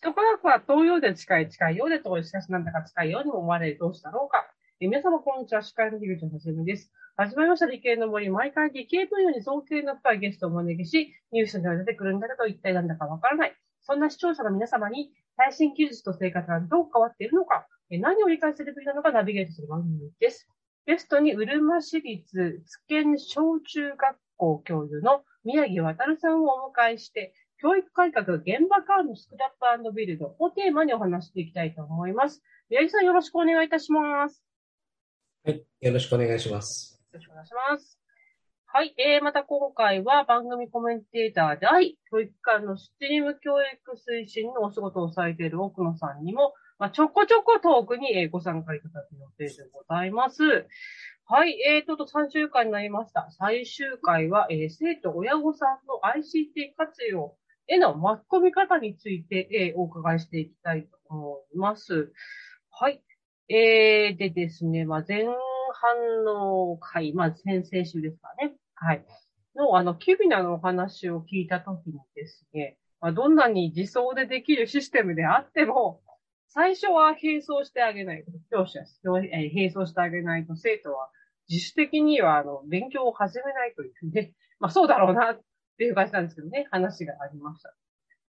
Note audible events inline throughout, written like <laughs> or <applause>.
人科学は東洋で近い、近いようで遠い、しかしなんだか近いようにも思われる、どうしたろうか。え皆様、こんにちは。司会の樋口はじめです。始まりました理系の森。毎回理系分野に造形の深いゲストをお招きし、ニュースには出てくるんだけど、一体なんだかわからない。そんな視聴者の皆様に、最新技術と生活がどう変わっているのか、え何を理解するべきなのかナビゲートする番組です。ゲストに、うるま市立津堅小中学校教諭の宮城渡さんをお迎えして、教育改革、現場間のスクラップビルドをテーマにお話していきたいと思います。宮城さん、よろしくお願いいたします。はい、よろしくお願いします。よろしくお願いします。はい、えー、また今回は番組コメンテーターであり、教育館のスチーム教育推進のお仕事をされている奥野さんにも、まあ、ちょこちょこトークにご参加いただく予定でございます。はい、えーと、と3週間になりました。最終回は、えー、生徒、親御さんの ICT 活用への巻き込み方について、えー、お伺いしていきたいと思います。はい。えー、でですね、まあ、前半の回、まあ、先々週ですかね。はい。の、あの、キュビナのお話を聞いたときにですね、まあ、どんなに自走でできるシステムであっても、最初は並走してあげないと、教師は並走してあげないと、生徒は自主的には、あの、勉強を始めないというね、まあそうだろうなっていう感じなんですけどね、話がありました。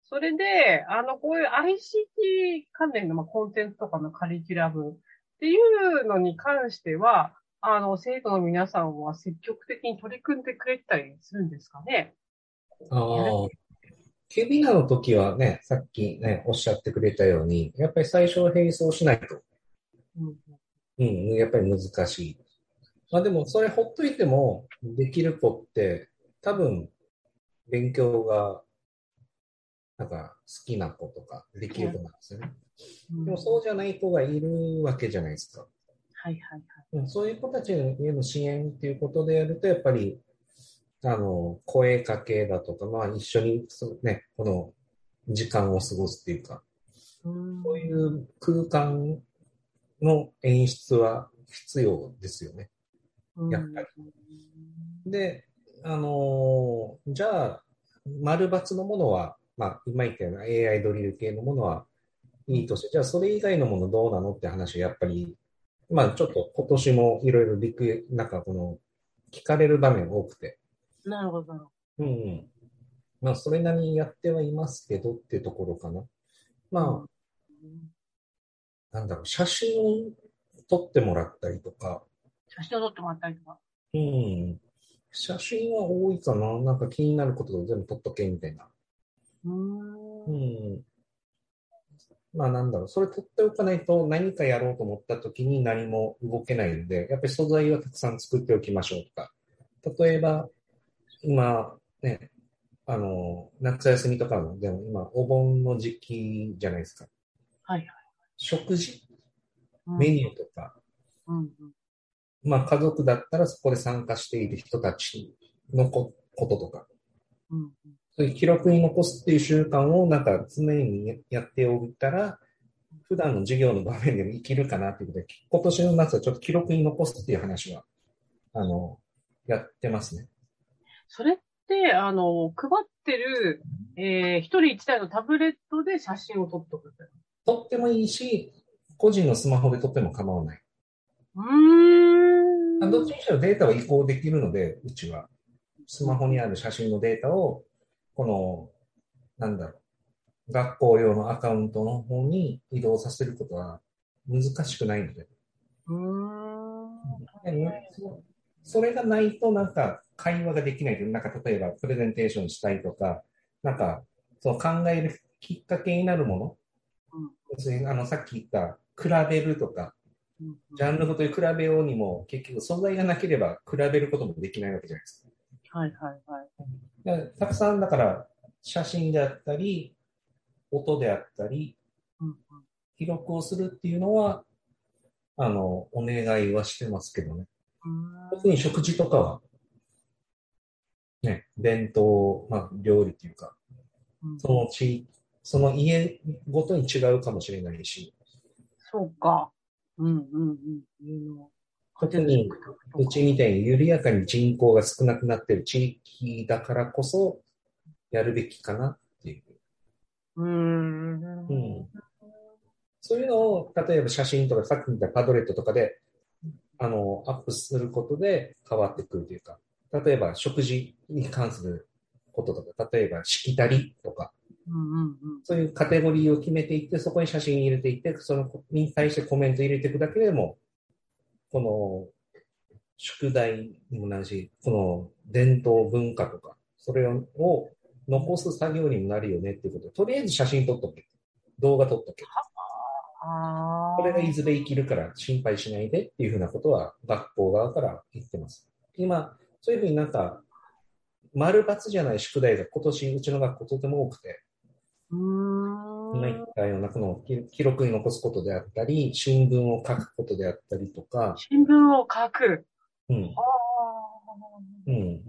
それで、あの、こういう ICT 関連の、まあ、コンテンツとかのカリキュラムっていうのに関しては、あの、生徒の皆さんは積極的に取り組んでくれたりするんですかね？ああ。ケビナの時はね、さっきね、おっしゃってくれたように、やっぱり最初は並走しないと。うん、うん、やっぱり難しい。まあでも、それほっといても、できる子って、多分、勉強が、なんか好きな子とかできる子なんですよね。うん、でもそうじゃない子がいるわけじゃないですか。はいはいはい。そういう子たちへの支援っていうことでやると、やっぱり、あの、声かけだとか、まあ一緒に、ね、この時間を過ごすっていうか、そういう空間の演出は必要ですよね。やっぱり。で、あのー、じゃあ、丸抜のものは、まあ、今言ったような AI ドリル系のものはいいとして、じゃあそれ以外のものどうなのって話はやっぱり、まあちょっと今年もいろいろリク、なんかこの、聞かれる場面多くて。なるほど。うん。まあそれなりにやってはいますけどっていうところかな。まあ、なんだろう、写真を撮ってもらったりとか。写真を撮ってもらったりとか。うん。写真は多いかな。なんか気になることを全部撮っとけみたいな。うん。うん。まあなんだろう、それ撮っておかないと何かやろうと思った時に何も動けないので、やっぱり素材はたくさん作っておきましょうとか。例えば、今、ね、あの、夏休みとかの、でも今、お盆の時期じゃないですか。はいはい。食事、メニューとか、うんうんまあ、家族だったらそこで参加している人たちのこととか、うん、そういう記録に残すっていう習慣をなんか常にやっておいたら、普段の授業の場面でも生きるかなっていうことで、今年の夏はちょっと記録に残すっていう話は、あの、やってますね。それって、あの、配ってる、えー、一人一台のタブレットで写真を撮っとく撮ってもいいし、個人のスマホで撮っても構わない。うん。どっちにしろデータは移行できるので、うちは。スマホにある写真のデータを、この、なんだろう、学校用のアカウントの方に移動させることは難しくないので。それがないとなんか会話ができないなんか例えばプレゼンテーションしたいとか、なんかその考えるきっかけになるもの、うん、あのさっき言った比べるとか、ジャンルごとに比べようにも、結局素材がなければ比べることもできないわけじゃないですか。はいはいはい。たくさんだから写真であったり、音であったり、記録をするっていうのは、あの、お願いはしてますけどね。特に食事とかは、ね、伝統、まあ、料理っていうか、その地、その家ごとに違うかもしれないし。そうか。うんうんうん。特に、うちみたいに緩やかに人口が少なくなっている地域だからこそ、やるべきかなっていう。うん。うん。そういうのを、例えば写真とか、さっき言ったパドレットとかで、あの、アップすることで変わってくるというか、例えば食事に関することとか、例えばしきたりとか、そういうカテゴリーを決めていって、そこに写真入れていって、そのに対してコメント入れていくだけでも、この宿題にもなるし、この伝統文化とか、それを残す作業にもなるよねっていうことで、とりあえず写真撮っとけ。動画撮っとけ。これがいずれ生きるから心配しないでっていうふうなことは学校側から言ってます。今、そういうふうになんか、丸抜じゃない宿題が今年うちの学校とても多くて、今言ったようなこの記録に残すことであったり、新聞を書くことであったりとか。新聞を書く。うん。うん。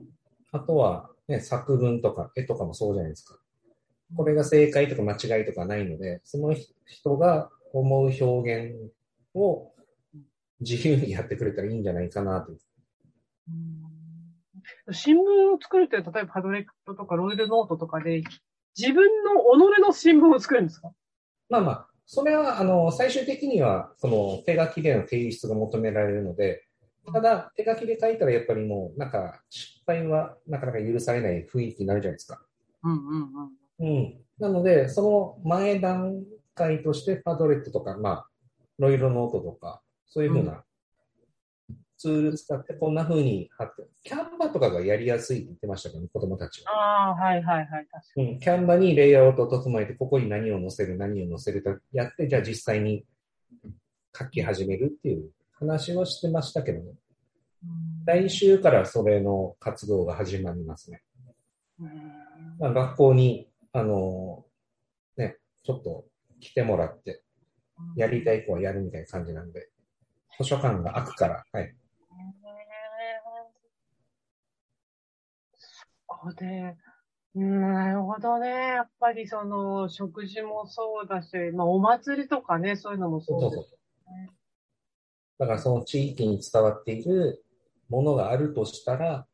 あとは、ね、作文とか絵とかもそうじゃないですか。これが正解とか間違いとかないので、その人が思う表現を自由にやってくれたらいいんじゃないかなと。新聞を作るって、例えばパドレットとかロイルノートとかで、自分の己の新聞を作るんですか？まあまあ、それは、あの、最終的には、その、手書きでの提出が求められるので、ただ、手書きで書いたらやっぱりもう、なんか、失敗はなかなか許されない雰囲気になるじゃないですか。うんうんうん。うん。なので、その前段階としてパドレットとか、まあ、ロイロノートとか、そういうふうなツール使ってこんな風に貼って、キャンバとかがやりやすいって言ってましたけど、ね、子供たちは。ああ、はいはいはい、確かに。うん、キャンバにレイアウトを整えて、ここに何を載せる、何を載せるとやって、じゃあ実際に書き始めるっていう話をしてましたけどね。来週からそれの活動が始まりますね。まあ、学校に、あの、ね、ちょっと来てもらって、やりたい子はやるみたいな感じなんで、図書館が開くから、はい。こで、なるほどね。やっぱりその、食事もそうだし、まあお祭りとかね、そういうのもそうです、ね、そうそうだからその地域に伝わっているものがあるとしたら、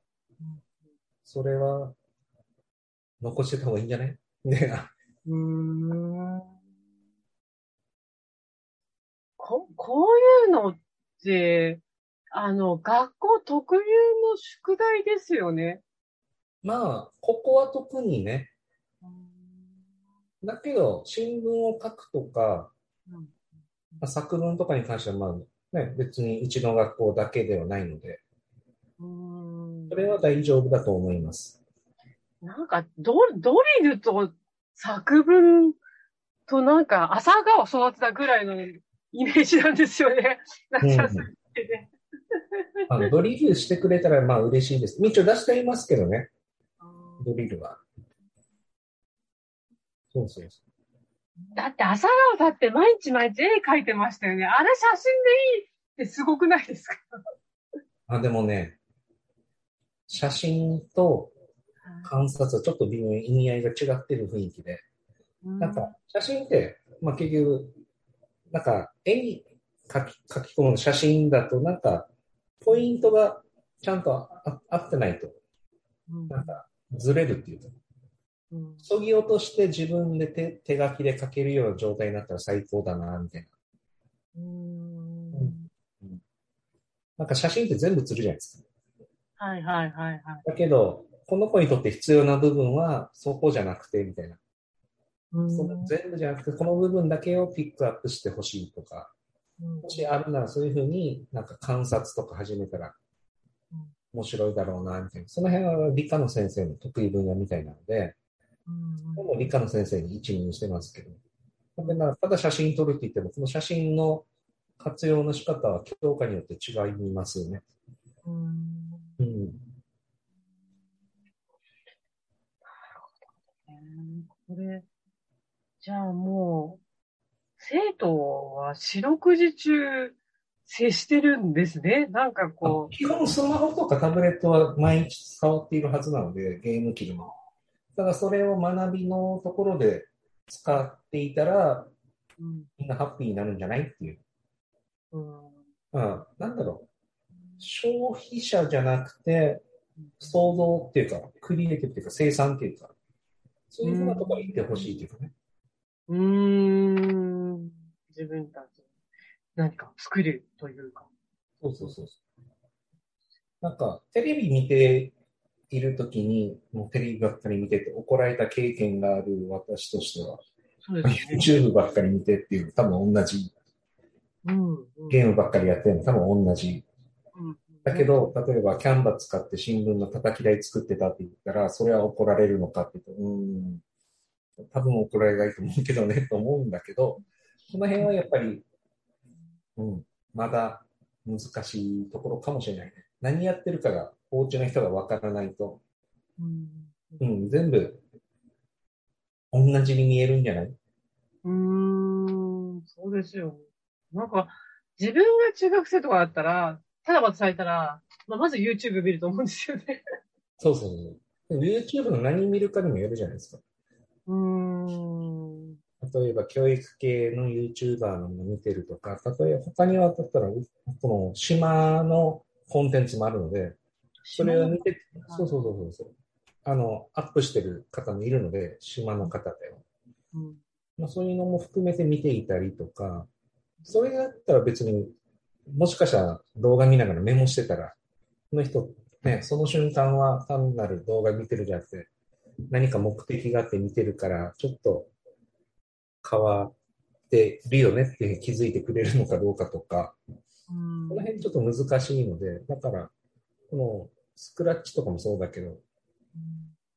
それは残してた方がいいんじゃない？ね。うん。こ、こういうのって、あの、学校特有の宿題ですよね。まあ、ここは特にね。だけど、新聞を書くとか、まあ、作文とかに関しては、まあ、ね、別にうちの学校だけではないので、それは大丈夫だと思います。なんか、ドドリルと作文となんか、朝顔を育てたぐらいのイメージなんですよね。夏休みでね。あのドリルしてくれたらまあ嬉しいです。一応出していますけどね。ドリルは。そうそうそう。だって朝顔だって毎日毎日絵描いてましたよね。あれ写真でいいってすごくないですか？あ、でもね、写真と観察はちょっと微妙に意味合いが違ってる雰囲気で。なんか、写真って、まあ結局、なんか、絵に書き書き込む写真だと、なんか、ポイントがちゃんと合ってないと、なんか、ずれるっていうか、そぎ落として自分で手手書きで書けるような状態になったら最高だな、みたいな。うん、なんか写真って全部映るじゃないですか。はいはいはいはい。だけど、この子にとって必要な部分はそこじゃなくて、みたいな。その全部じゃなくて、この部分だけをピックアップしてほしいとか、もしあるならそういうふうになんか観察とか始めたら面白いだろうな、みたいな。その辺は理科の先生の得意分野みたいなので、うん、も理科の先生に一任してますけど。でまあ、ただ写真撮るって言っても、この写真の活用の仕方は教科によって違いますよね。うん。うん。なるほどね。これ、じゃあもう、生徒は四六時中、接してるんですね。なんかこう。基本スマホとかタブレットは毎日触っているはずなので、ゲーム機でも。だからそれを学びのところで使っていたら、うん、みんなハッピーになるんじゃないっていう。うん、あなんだろう。消費者じゃなくて、創造っていうか、クリエイティブっていうか、生産っていうか、そういうふうなところに行ってほしいっていうかね。うん。自分たち何か作るというか。そうそうそう。なんか、テレビ見ているときに、もうテレビばっかり見てて怒られた経験がある私としては、そうですね、YouTube ばっかり見てっていう、多分同じ。うんうん、ゲームばっかりやってるの多分同じ。うん、だけど、例えばキャンバ使って新聞の叩き台作ってたって言ったら、それは怒られるのかって言うと、うん、多分怒られないと思うけどね、と思うんだけど、この辺はやっぱり、うん、まだ難しいところかもしれないね。何やってるかが、お家の人がわからないと、うん、うん、全部、同じに見えるんじゃない？うん、そうですよ。なんか、自分が中学生とかだったら、ただ渡されたら、まあ、まず YouTube 見ると思うんですよね。そうそうそう。YouTube の何見るかにもよるじゃないですか。うん。例えば教育系の YouTuber のも見てるとか、例えば他にはだったら、この島のコンテンツもあるので、それを見て、そうそうそうそう。あの、アップしてる方もいるので、島の方では。うんまあ、そういうのも含めて見ていたりとか、それだったら別に、もしかしたら動画見ながらメモしてたら、この人、ね、その瞬間は単なる動画見てるじゃなくて、何か目的があって見てるから、ちょっと変わってるよねって気づいてくれるのかどうかとか、この辺ちょっと難しいので、だから、このスクラッチとかもそうだけど、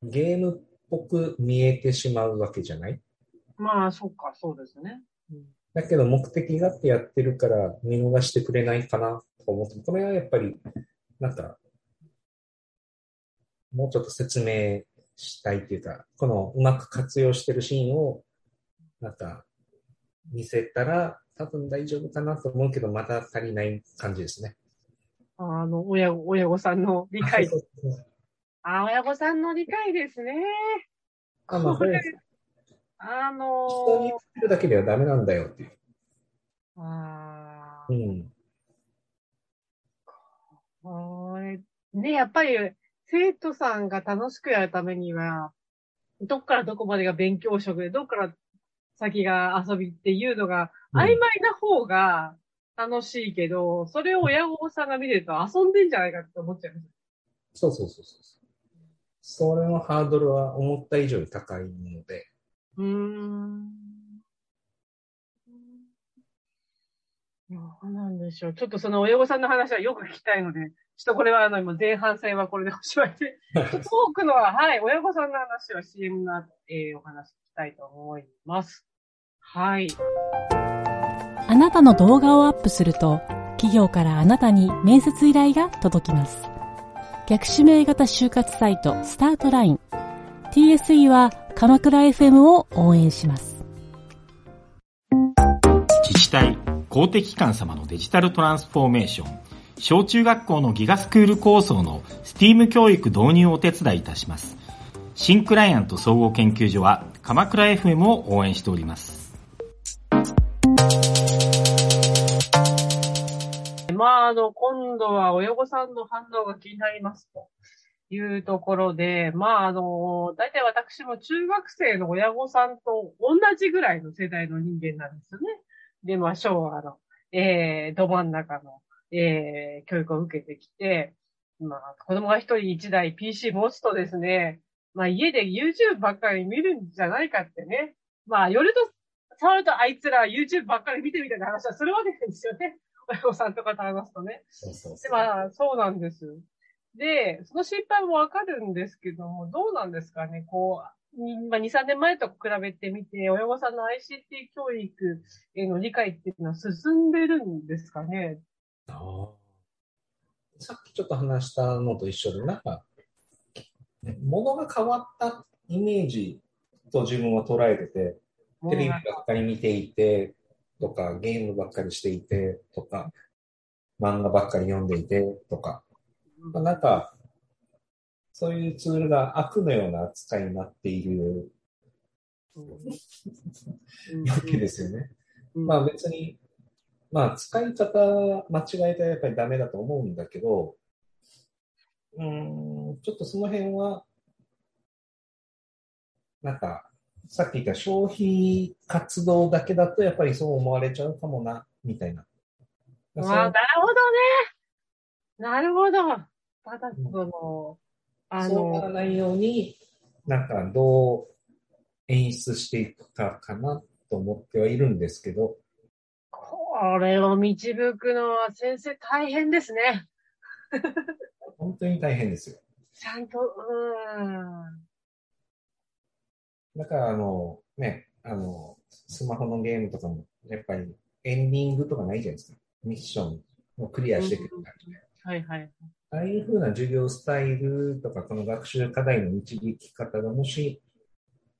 ゲームっぽく見えてしまうわけじゃない？まあ、そっか、そうですね。うん、だけど、目的があってやってるから見逃してくれないかなと思って、これはやっぱり、なんか、もうちょっと説明したいっていうか、このうまく活用してるシーンを、なんか、見せたら多分大丈夫かなと思うけど、まだ足りない感じですね。あの、親、親御さんの理解。あ、親御さんの理解ですね。あ、まあ、これ、あのー、人に言ってるだけではダメなんだよっていう。ああ。うん。これ、ね、やっぱり、生徒さんが楽しくやるためには、どっからどこまでが勉強職で、どっから先が遊びっていうのが、曖昧な方が楽しいけど、うん、それを親御さんが見てると遊んでんじゃないかって思っちゃいます。そうそうそうそう。それのハードルは思った以上に高いので。うん。どうなんでしょう。ちょっとその親御さんの話はよく聞きたいので、ちょっとこれはあの、今前半戦はこれでおしまいで、<laughs> 多くのは、はい、親御さんの話は CM の、えー、お話聞きたいと思います。はい。あなたの動画をアップすると、企業からあなたに面接依頼が届きます。逆指名型就活サイトスタートライン。TSE は鎌倉 FM を応援します。自治体、公的機関様のデジタルトランスフォーメーション。小中学校のギガスクール構想の STEAM 教育導入をお手伝いいたします。新クライアント総合研究所は鎌倉 FM を応援しております。まあ、あの、今度は親御さんの反応が気になりますというところで、まあ、あの、大体私も中学生の親御さんと同じぐらいの世代の人間なんですよね。で、まあ、昭和の、えー、ど真ん中のえー、教育を受けてきて、まあ、子供が一人一台 PC 持つとですね、まあ家で YouTube ばっかり見るんじゃないかってね。まあ、夜と、触るとあいつら YouTube ばっかり見てみたいな話はするわけですよね。親御さんとかと話すとね。そうそうそう。で、まあ、そうなんです。で、その心配もわかるんですけども、どうなんですかね、こう、まあ、2、3年前と比べてみて、親御さんの ICT 教育への理解っていうのは進んでるんですかね。さっきちょっと話したのと一緒で、なんか、物が変わったイメージと自分は捉えてて、テレビばっかり見ていて、とか、ゲームばっかりしていて、とか、漫画ばっかり読んでいて、とか、まあ、なんか、そういうツールが悪のような扱いになっているわけですよね。まあ別にまあ、使い方間違えたらやっぱりダメだと思うんだけど、うん、ちょっとその辺は、なんか、さっき言った消費活動だけだとやっぱりそう思われちゃうかもな、みたいな。ああ、なるほどね。なるほど。ただ、その、あの、そうならないように、なんかどう演出していくかかなと思ってはいるんですけど。これを導くのは先生大変ですね。本当に大変ですよ。ちゃんと、うん。だからあの、ね、あの、スマホのゲームとかも、やっぱりエンディングとかないじゃないですか。ミッションをクリアしてくる感じで。はいはい。ああいうふうな授業スタイルとか、この学習課題の導き方がもし、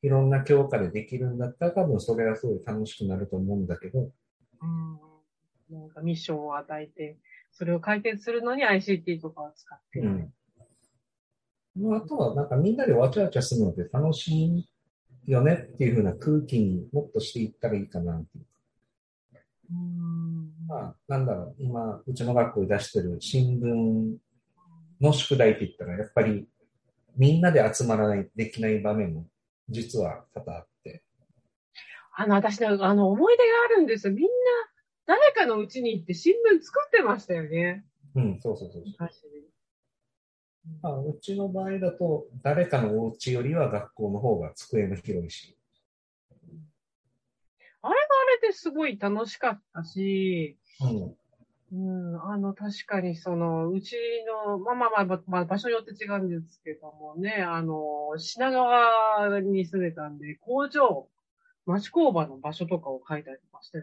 いろんな教科でできるんだったら、多分それはすごい楽しくなると思うんだけど。うん。なんかミッションを与えて、それを解決するのに ICT とかを使って。うん。あとは、なんかみんなでわちゃわちゃするので楽しいよねっていうふうな空気にもっとしていったらいいかなっていううんまあ、なんだろう、今、うちの学校で出してる新聞の宿題って言ったら、やっぱりみんなで集まらない、できない場面も実は多々あって。あの、私ね、あの、思い出があるんですよ。みんな、誰かのうちに行って新聞作ってましたよね。うん、そうそうそうそう。まあ、うちの場合だと、誰かのお家よりは学校の方が机の広いし。あれはあれですごい楽しかったし、うん。うん、あの、確かにその、うちの、まあまあまあ、まあ、場所によって違うんですけどもね、あの、品川に住んでたんで、工場、町工場の場所とかを書いたりとかして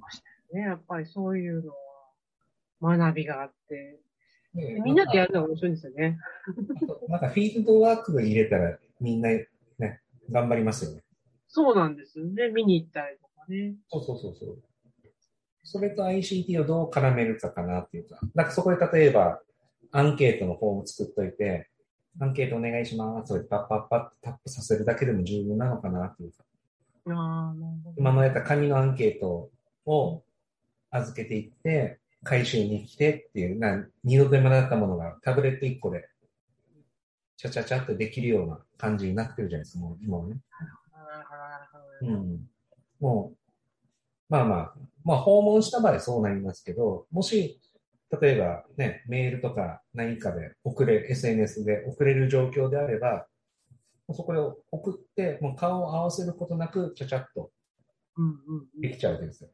ましたよね。やっぱりそういうのは、学びがあって、みんなでやるのが面白いんですよね。なんかフィールドワークが入れたらみんなね、頑張りますよね。そうなんですよね。見に行ったりとかね。そうそうそうそう。それと ICT をどう絡めるかかなっていうか。なんかそこで例えば、アンケートのフォーム作っといて、アンケートお願いします。それパッパッパッタップさせるだけでも十分なのかなっていうか。あ今のやった紙のアンケートを預けていって、回収に来てっていう、な二度手間だったものがタブレット1個で、ちゃちゃちゃっとできるような感じになってるじゃないですか、もう今はね。うん。もう、まあまあ、まあ訪問した場合そうなりますけど、もし、例えばね、メールとか何かで送れ、SNS で送れる状況であれば、そこで送って、もう顔を合わせることなく、ちゃちゃっとできちゃうわけですよ。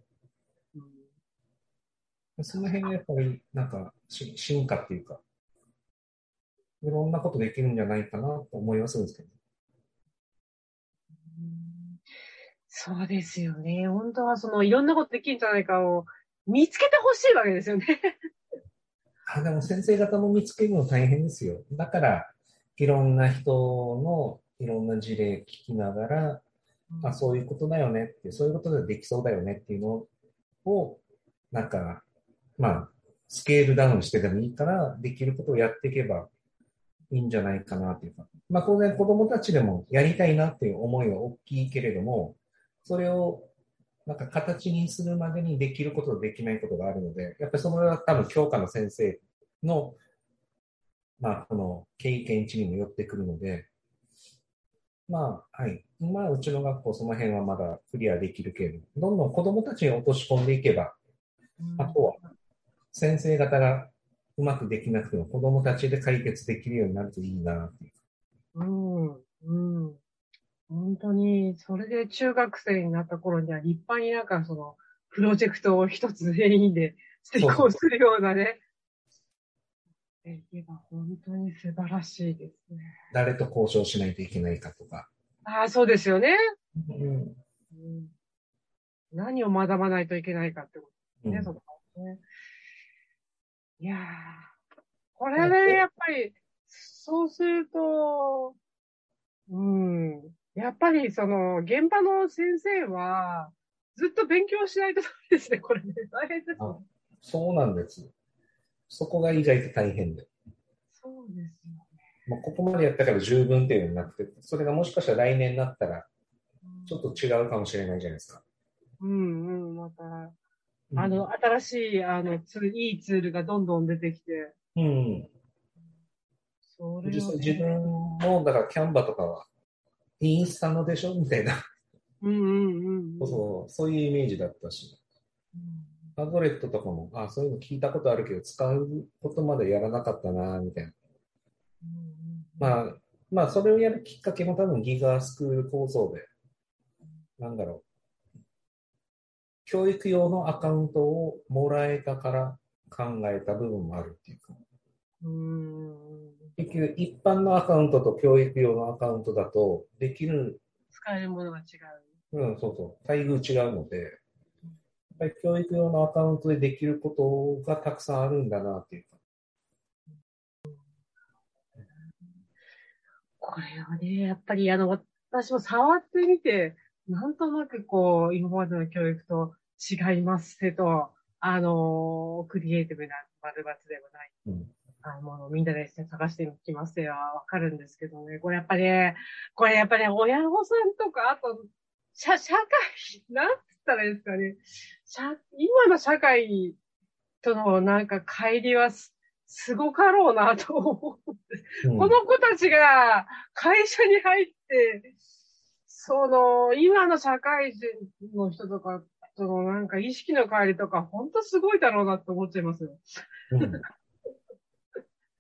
その辺がやっぱり、なんか、進化っていうか、いろんなことできるんじゃないかなと思いはするんですけど。そうですよね。本当はその、いろんなことできるんじゃないかを見つけてほしいわけですよね。<laughs> あ、でも先生方も見つけるの大変ですよ。だから、いろんな人のいろんな事例聞きながら、うん、あ、そういうことだよねって、そういうことでできそうだよねっていうのを、なんか、まあ、スケールダウンしてでもいいから、できることをやっていけばいいんじゃないかなっていうか。まあ、当然子供たちでもやりたいなっていう思いは大きいけれども、それをなんか形にするまでにできることとできないことがあるので、やっぱりそれは多分教科の先生の、まあ、この経験値にも寄ってくるので、まあ、はい。今、うちの学校その辺はまだクリアできるけれど、どんどん子供たちに落とし込んでいけば、あとは先生方がうまくできなくても子供たちで解決できるようになるといいなっていう。うん、うん。本当に、それで中学生になった頃には立派になんかその、プロジェクトを一つ全員で成功するようなね。できれば本当に素晴らしいですね。誰と交渉しないといけないかとか。ああ、そうですよね。うん、うん、何を学ばないといけないかってことですね、うん、そこね。いやー、これで、やっぱり、そうすると、うん、やっぱりその、現場の先生は、ずっと勉強しないとダメですね、これね。大変です、ね、そうなんです。そこが意外と大変で。そうですよね。まあ、ここまでやったから十分っていうのなくて、それがもしかしたら来年になったら、ちょっと違うかもしれないじゃないですか。うんうん、また、あの、新しい、あの、ツいいツールがどんどん出てきて。うん。それ、ね、実際自分も、だからキャンバとかは、インスタのでしょ？みたいな。うんうんうん。そう、そういうイメージだったし。パドレットとかも、あ、そういうの聞いたことあるけど、使うことまでやらなかったな、みたいな。まあ、まあ、それをやるきっかけも多分ギガスクール構想で、なんだろう。教育用のアカウントをもらえたから考えた部分もあるっていうか。うん。結局、一般のアカウントと教育用のアカウントだと、できる、使えるものが違う。うん、そうそう、待遇違うので、やっぱり教育用のアカウントでできることがたくさんあるんだなっていうか。これはね、やっぱりあの、私も触ってみて、なんとなくこう、今までの教育と違いますけど、あの、クリエイティブな丸抜でもない。うんあのものをみんなで探してきますよ。わかるんですけどね。これやっぱりね、これやっぱりね、親御さんとか、あと、社、社会、なんつったらいいですかね。社、今の社会とのなんか乖離はす、すごかろうなと思うんですうんこの子たちが会社に入って、その、今の社会人の人とか、そのなんか意識の変わりとか、ほんとすごいだろうなって思っちゃいますよ。うん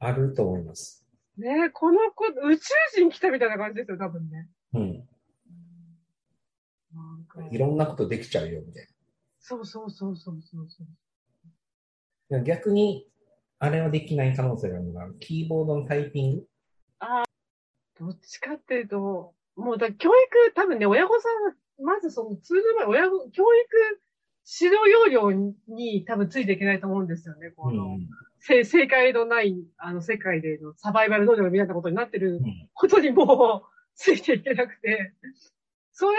あると思います。ねえこの子、宇宙人来たみたいな感じですよ、多分ね。うん。なんかいろんなことできちゃうよ、みたいそうそうそうそうそうそう。な。逆に、あれはできない可能性があるのが、キーボードのタイピング？どっちかっていうと、もうだ教育、多分ね、親御さん、まずその通の前、親御、教育指導要領に多分ついていけないと思うんですよね、この。せ正解のない、あの、世界でのサバイバル能力みたいなことになってるうん。ことにもう、ついていけなくて、それ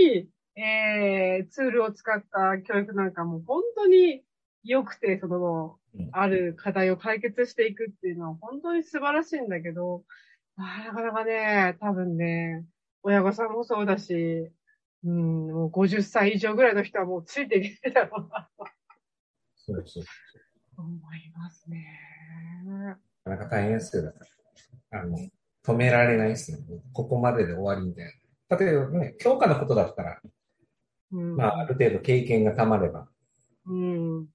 に、えー、ツールを使った教育なんかも本当に良くて、そのうん、ある課題を解決していくっていうのは本当に素晴らしいんだけど、なかなかね、多分ね、親御さんもそうだし、うん、もう50歳以上ぐらいの人はもうついていけないだろうなとそうそう。思いますね。なかなか大変ですよ。だからあの、止められないですね。ここまでで終わりみたいな。例えばね、教科のことだったら、うん、まあ、ある程度経験がたまれば、うん、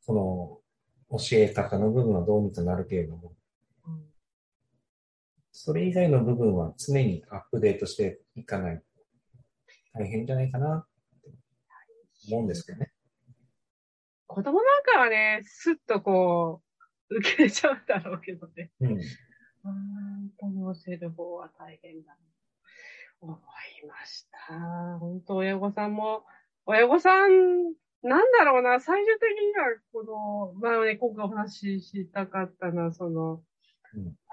その、教え方の部分はどうにかなるけれども、うんそれ以外の部分は常にアップデートしていかないと大変じゃないかなって思うんですけどね。子供なんかはね、スッとこう、受けちゃうんだろうけどね。うん。本当に教える方は大変だな。思いました。本当親御さんも、親御さん、なんだろうな、最終的には、この、まあね、今回お話ししたかったのは、その、うん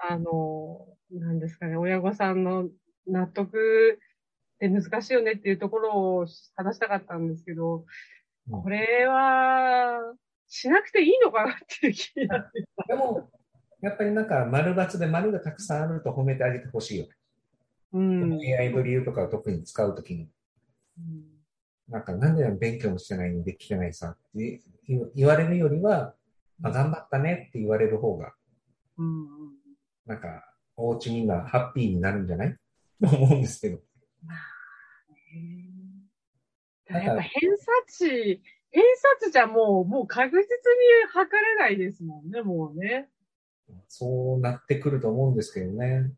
あの、なんですかね、親御さんの納得って難しいよねっていうところを話したかったんですけど、うんこれは、しなくていいのかなっていう気になって。でも、やっぱりなんか丸抜で丸がたくさんあると褒めてあげてほしいよね。うん。AI ドリルとかを特に使うときに。うんなんか、なんで勉強もしてないのにできてないさって言言われるよりは、あ頑張ったねって言われる方が、うんうんなんか、お家みんなハッピーになるんじゃない？と <laughs> 思うんですけど。ただやっぱ偏差値、偏差値じゃもう、もう確実に測れないですもんね、もうね。そうなってくると思うんですけどね。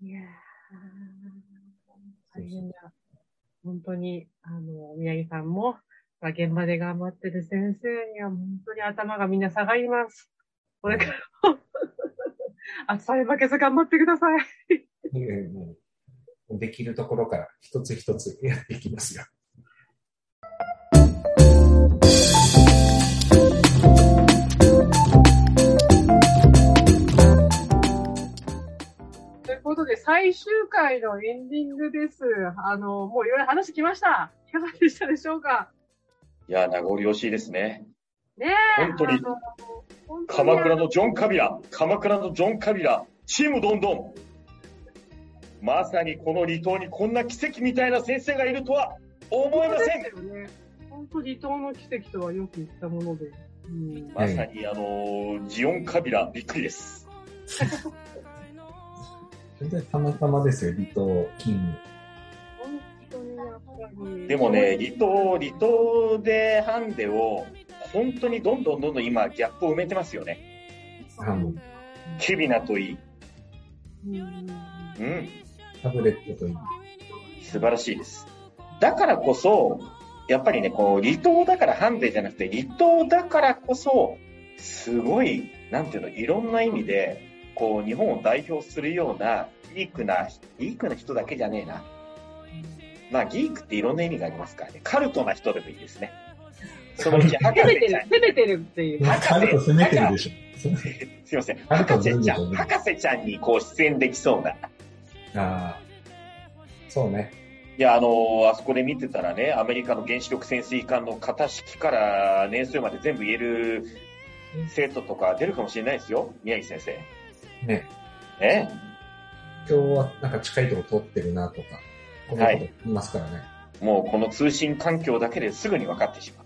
いやー、大変だ。本当に、あの、宮城さんも、まあ、現場で頑張ってる先生には本当に頭がみんな下がります。これからも、暑さに負けず頑張ってください。できるところから一つ一つ <laughs> やっていきますよ。ということで、最終回のエンディングです。あの、もういろいろ話きました。いかがでしたでしょうか？いや、名残惜しいですね。ねえ。本当に鎌倉のジョン・カビラ、鎌倉のジョン・カビラ、チームどんどん。まさにこの離島にこんな奇跡みたいな先生がいるとは思いません。本当ね。本当離島の奇跡とはよく言ったもので。うん、まさにあのジオン・カビラ、びっくりです。本当にたまたまですよ、離島勤。でもね、離島、離島でハンデを、本当にどんどんどんどん今、ギャップを埋めてますよね。あの、ケビナといい。うんうん。タブレットといい。素晴らしいです。だからこそ、やっぱりね、こう、離島だからハンデじゃなくて、離島だからこそ、すごい、なんていうの、いろんな意味で、こう、日本を代表するような、ギークな、ギークな人だけじゃねえな。まあ、ギークっていろんな意味がありますからね。カルトな人でもいいですね。そのうち博 <laughs> 攻めてる士ちゃん、、攻めてるっていう。カルト攻めてるでしょ。すいません。博士ちゃん、博士ちゃんにこう出演できそうな。ああ。そうね。いや、あのーあそこで見てたらね、アメリカの原子力潜水艦の型式から年数まで全部言える生徒とか出るかもしれないですよ、宮城先生。ね。ね今日はなんか近いとこ通ってるなとか、こんなこと言いますからね。もうこの通信環境だけですぐに分かってしまう。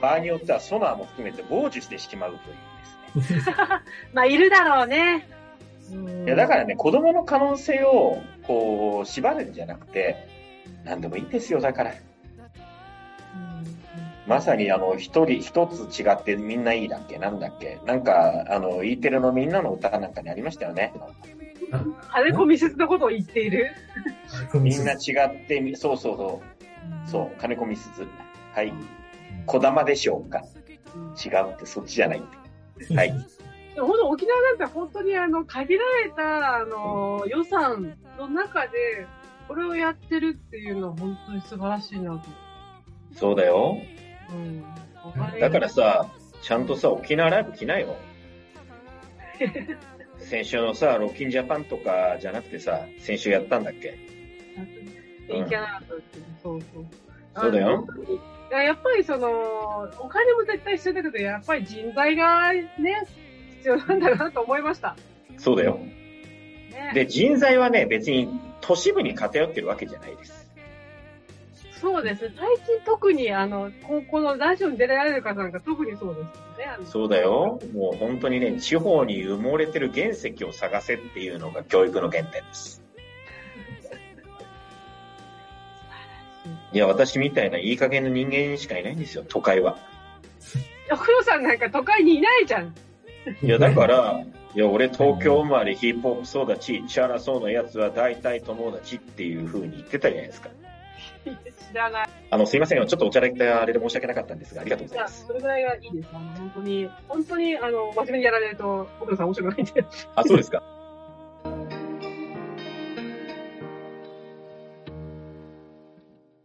場合によってはソナーも含めて傍受してしまうというですね。<laughs> まあ、いるだろうね。いや、だからね、子供の可能性を、こう、縛るんじゃなくて、何でもいいんですよ、だから。まさにあの、一人一つ違ってみんないいだっけなんだっけなんか、あの、E テレのみんなの歌なんかにありましたよね。金子密接なことを言っている。みんな違ってみ、そうそうそう。そう、金子みすず。はい。小玉でしょうか？違うって、そっちじゃないって。はい。でも本当沖縄なんて本当にあの、限られた、あの、予算の中で、これをやってるっていうのは本当に素晴らしいなと。そうだよ。うん。だからさ、ちゃんとさ、沖縄ライブ来なよ。<laughs> 先週のさ、ロッキンジャパンとかじゃなくてさ、先週やったんだっけ？いけなかったっていうそうそう。そうだよ。いややっぱりその、お金も絶対必要だけど、やっぱり人材がね、必要なんだなと思いました。そうだよ。ね、で、人材はね、別に都市部に偏ってるわけじゃないです。そうです。最近特にあの、高校のラジオに出られる方なんか特にそうですよね。そうだよ。もう本当にね、地方に埋もれてる原石を探せっていうのが教育の原点です。いや、私みたいないい加減な人間しかいないんですよ、都会は。奥野さんなんか都会にいないじゃん。いや、だから、いや、俺東京生まれヒップホップ育ち、チャラそうなやつは大体友達っていう風に言ってたじゃないですか。知らない。あの、すいません。ちょっとおちゃらけたあれで申し訳なかったんですが、ありがとうございます。それぐらいがいいです。あの本当に、本当に、あの、真面目にやられると、奥野さん面白くないんで。あ、そうですか。